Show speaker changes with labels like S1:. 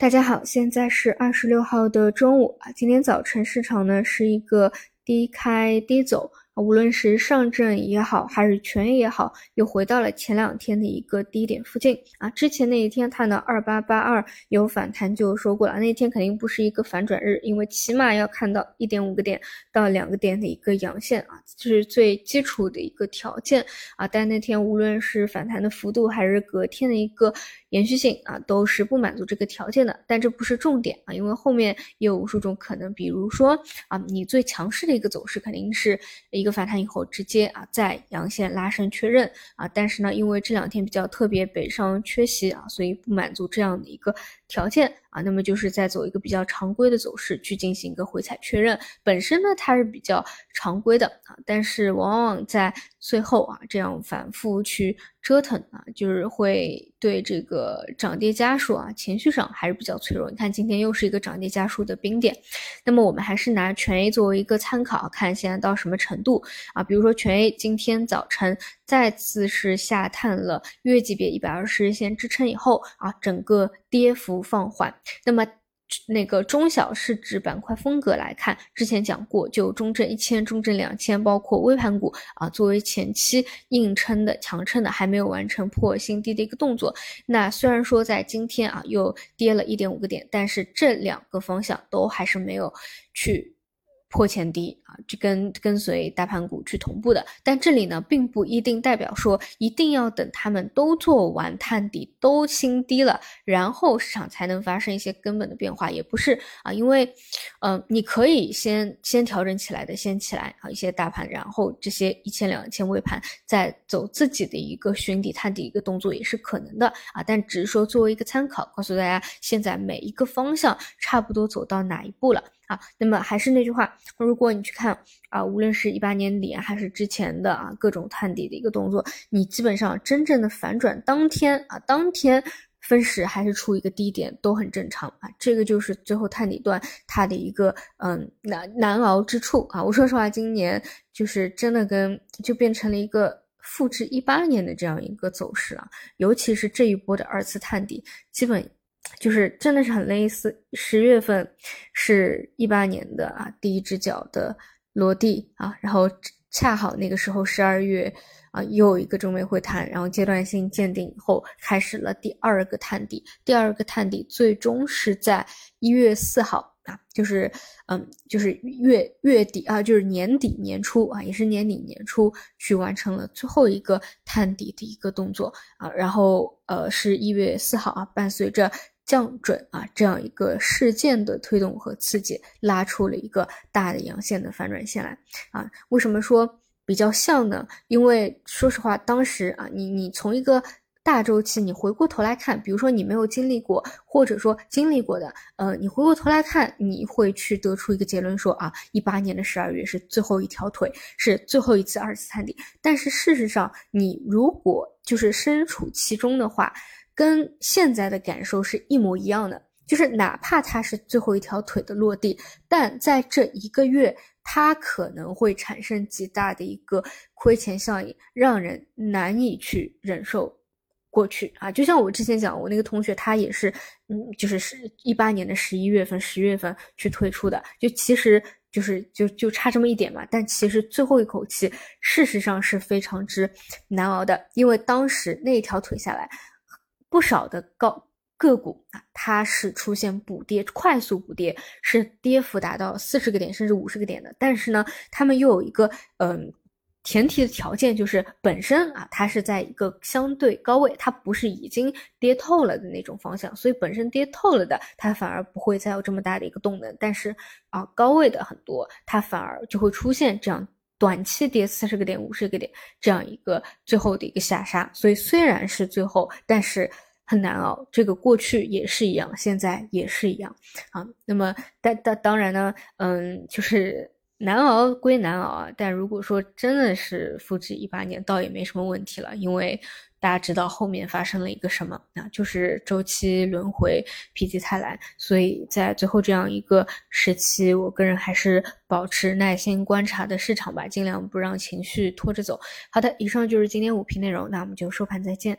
S1: 大家好，现在是二十六号的中午啊。今天早晨市场呢是一个低开低走。无论是上证也好，还是全 A 也好，又回到了前两天的一个低点附近啊。之前那一天看到二八八二有反弹，就说过了，那天肯定不是一个反转日，因为起码要看到一点五个点到两个点的一个阳线啊，这是最基础的一个条件啊。但那天无论是反弹的幅度，还是隔天的一个延续性啊，都是不满足这个条件的。但这不是重点啊，因为后面也有无数种可能，比如说啊，你最强势的一个走势肯定是一个。反弹以后直接啊在阳线拉升确认啊，但是呢，因为这两天比较特别，北上缺席啊，所以不满足这样的一个条件啊，那么就是在走一个比较常规的走势去进行一个回踩确认。本身呢它是比较常规的啊，但是往往在最后啊这样反复去。折腾啊，就是会对这个涨跌家数啊，情绪上还是比较脆弱。你看今天又是一个涨跌家数的冰点，那么我们还是拿全 A 作为一个参考，看现在到什么程度啊？比如说全 A 今天早晨再次是下探了月级别一百二十日线支撑以后啊，整个跌幅放缓，那么。那个中小市值板块风格来看，之前讲过，就中证一千、中证两千，包括微盘股啊，作为前期硬撑的、强撑的，还没有完成破新低的一个动作。那虽然说在今天啊又跌了一点五个点，但是这两个方向都还是没有去。破前低啊，就跟跟随大盘股去同步的，但这里呢，并不一定代表说一定要等他们都做完探底、都新低了，然后市场才能发生一些根本的变化，也不是啊，因为，嗯，你可以先先调整起来的，先起来啊，一些大盘，然后这些一千、两千尾盘再走自己的一个寻底、探底一个动作也是可能的啊，但只是说作为一个参考，告诉大家现在每一个方向差不多走到哪一步了。啊，那么还是那句话，如果你去看啊，无论是一八年底还是之前的啊各种探底的一个动作，你基本上真正的反转当天啊，当天分时还是出一个低点都很正常啊，这个就是最后探底段它的一个嗯难难熬之处啊。我说实话，今年就是真的跟就变成了一个复制一八年的这样一个走势啊，尤其是这一波的二次探底，基本。就是真的是很类似，十月份是一八年的啊第一只脚的落地啊，然后恰好那个时候十二月啊又有一个中美会谈，然后阶段性见顶以后开始了第二个探底，第二个探底最终是在一月四号啊，就是嗯就是月月底啊，就是年底年初啊，也是年底年初去完成了最后一个探底的一个动作啊，然后呃是一月四号啊，伴随着。降准啊，这样一个事件的推动和刺激，拉出了一个大的阳线的反转线来啊。为什么说比较像呢？因为说实话，当时啊，你你从一个大周期，你回过头来看，比如说你没有经历过，或者说经历过的，呃，你回过头来看，你会去得出一个结论说啊，一八年的十二月是最后一条腿，是最后一次二次探底。但是事实上，你如果就是身处其中的话，跟现在的感受是一模一样的，就是哪怕它是最后一条腿的落地，但在这一个月，它可能会产生极大的一个亏钱效应，让人难以去忍受过去啊。就像我之前讲，我那个同学他也是，嗯，就是是一八年的十一月份、十月份去退出的，就其实就是就就差这么一点嘛。但其实最后一口气，事实上是非常之难熬的，因为当时那一条腿下来。不少的高个股啊，它是出现补跌，快速补跌，是跌幅达到四十个点甚至五十个点的。但是呢，他们又有一个嗯前提的条件，就是本身啊，它是在一个相对高位，它不是已经跌透了的那种方向，所以本身跌透了的，它反而不会再有这么大的一个动能。但是啊，高位的很多，它反而就会出现这样。短期跌四十个点、五十个点这样一个最后的一个下杀，所以虽然是最后，但是很难熬。这个过去也是一样，现在也是一样啊。那么，但但当然呢，嗯，就是难熬归难熬啊，但如果说真的是复制一八年，倒也没什么问题了，因为。大家知道后面发生了一个什么？啊就是周期轮回，否极泰来。所以在最后这样一个时期，我个人还是保持耐心观察的市场吧，尽量不让情绪拖着走。好的，以上就是今天五评内容，那我们就收盘再见。